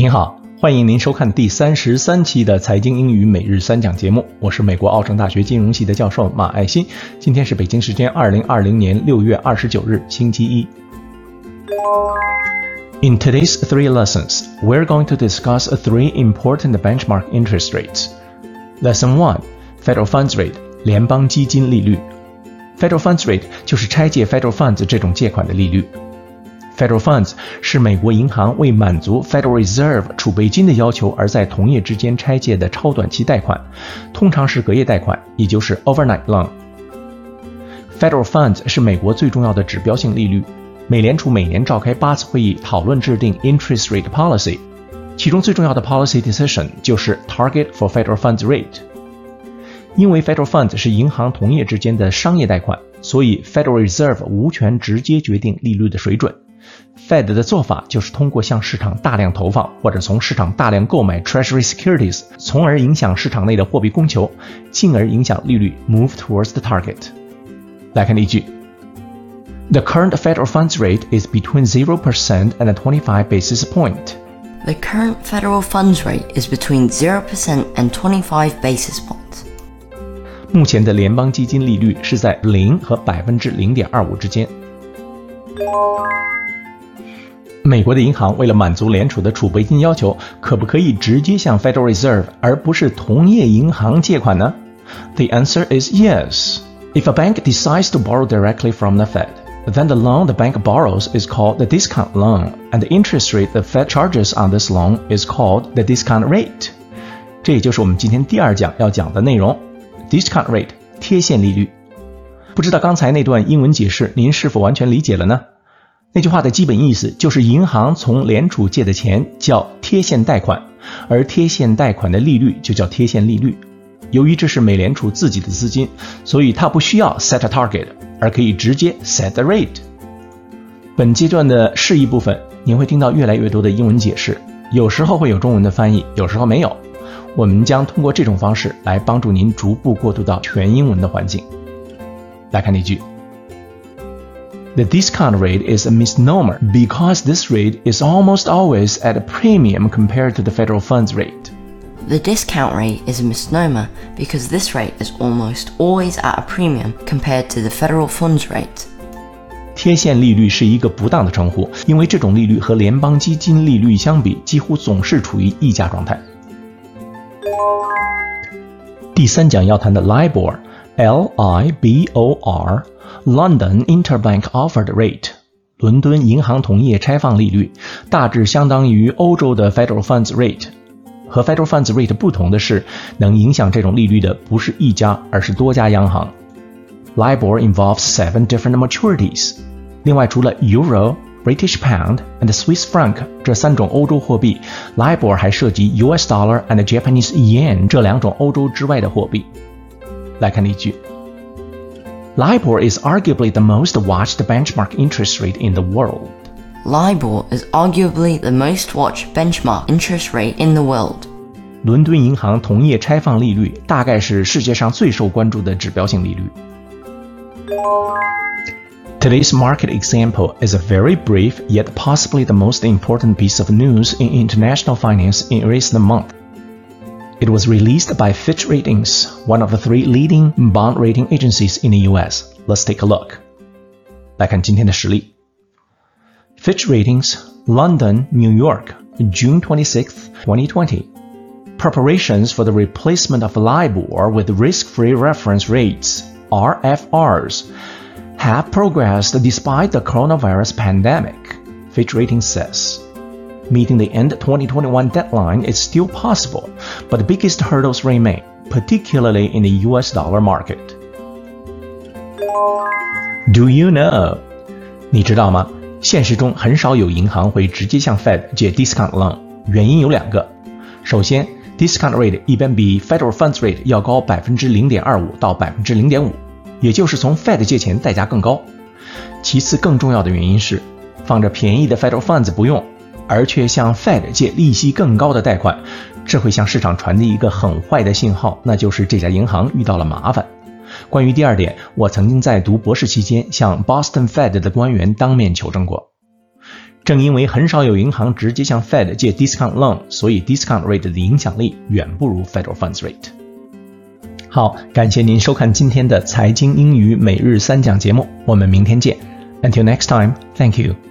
您好，欢迎您收看第三十三期的财经英语每日三讲节目。我是美国奥城大学金融系的教授马爱新。今天是北京时间二零二零年六月二十九日，星期一。In today's three lessons, we're going to discuss three important benchmark interest rates. Lesson one: Federal funds rate，联邦基金利率。Federal funds rate 就是拆借 Federal funds 这种借款的利率。Federal funds 是美国银行为满足 Federal Reserve 储备金的要求而在同业之间拆借的超短期贷款，通常是隔夜贷款，也就是 overnight loan。Federal funds 是美国最重要的指标性利率。美联储每年召开八次会议讨论制定 interest rate policy，其中最重要的 policy decision 就是 target for Federal funds rate。因为 Federal funds 是银行同业之间的商业贷款，所以 Federal Reserve 无权直接决定利率的水准。Fed 的做法就是通过向市场大量投放，或者从市场大量购买 Treasury securities，从而影响市场内的货币供求，进而影响利率 move towards the target。来看例句：The current Federal funds rate is between zero percent and twenty-five basis point. The current federal funds rate is between 0% and 25 basis points. 目前的联邦基金利率是在零和百分之零点二五之间。 美国的银行为了满足联储的储备金要求，可不可以直接向 Federal Reserve 而不是同业银行借款呢？The answer is yes. If a bank decides to borrow directly from the Fed, then the loan the bank borrows is called the discount loan, and the interest rate the Fed charges on this loan is called the discount rate. 这也就是我们今天第二讲要讲的内容，discount rate 贴现利率。不知道刚才那段英文解释您是否完全理解了呢？ 那句话的基本意思就是，银行从联储借的钱叫贴现贷款，而贴现贷款的利率就叫贴现利率。由于这是美联储自己的资金，所以它不需要 set a target，而可以直接 set the rate。本阶段的释义部分，您会听到越来越多的英文解释，有时候会有中文的翻译，有时候没有。我们将通过这种方式来帮助您逐步过渡到全英文的环境。来看例句。The discount rate is a misnomer because this rate is almost always at a premium compared to the federal funds rate. The discount rate is a misnomer because this rate is almost always at a premium compared to the federal funds rate. 贴现利率是一个不当的称呼，因为这种利率和联邦基金利率相比，几乎总是处于溢价状态。第三讲要谈的 LIBOR，L-I-B-O-R。London Interbank Offered Rate，伦敦银行同业拆放利率，大致相当于欧洲的 Federal Funds Rate。和 Federal Funds Rate 不同的是，能影响这种利率的不是一家，而是多家央行。LIBOR involves seven different maturities。另外，除了 Euro、British Pound and Swiss franc 这三种欧洲货币，LIBOR 还涉及 US Dollar and Japanese Yen 这两种欧洲之外的货币。 来看例句。LIBOR is arguably the most watched benchmark interest rate in the world. LIBOR is arguably the most watched benchmark interest rate in the world. 伦敦银行同业拆放利率大概是世界上最受关注的指标性利率。Today's market example is a very brief yet possibly the most important piece of news in international finance in recent months. It was released by Fitch Ratings, one of the three leading bond rating agencies in the US. Let's take a look. 来看今天的实例。Fitch Ratings, London, New York, June 26, 2020. Preparations for the replacement of LIBOR with risk-free reference rates, RFRs, have progressed despite the coronavirus pandemic, Fitch Ratings says. Meeting the end 2021 deadline is still possible, but the biggest hurdles remain, particularly in the US dollar market. Do you know? 你知道吗？现实中很少有银行会直接向 Fed 借 discount loan，原因有两个。首先，discount rate 一般比 Federal Funds Rate 要高百分之零点二五到百分之零点五，也就是从 Fed 借钱代价更高。其次，更重要的原因是，放着便宜的 Federal Funds 不用。 而却向 fed 借利息更高的贷款这会向市场传递一个很坏的信号那就是这家银行遇到了麻烦。关于第二点我曾经在读博士期间向 boston fed 的官员当面求证过。正因为很少有银行直接向 fed 借 discount loan 所以 discount rate 的影响力远不如 federal funds rate 好感谢您收看今天的财经英语每日三讲节目我们明天见。Until next time thank you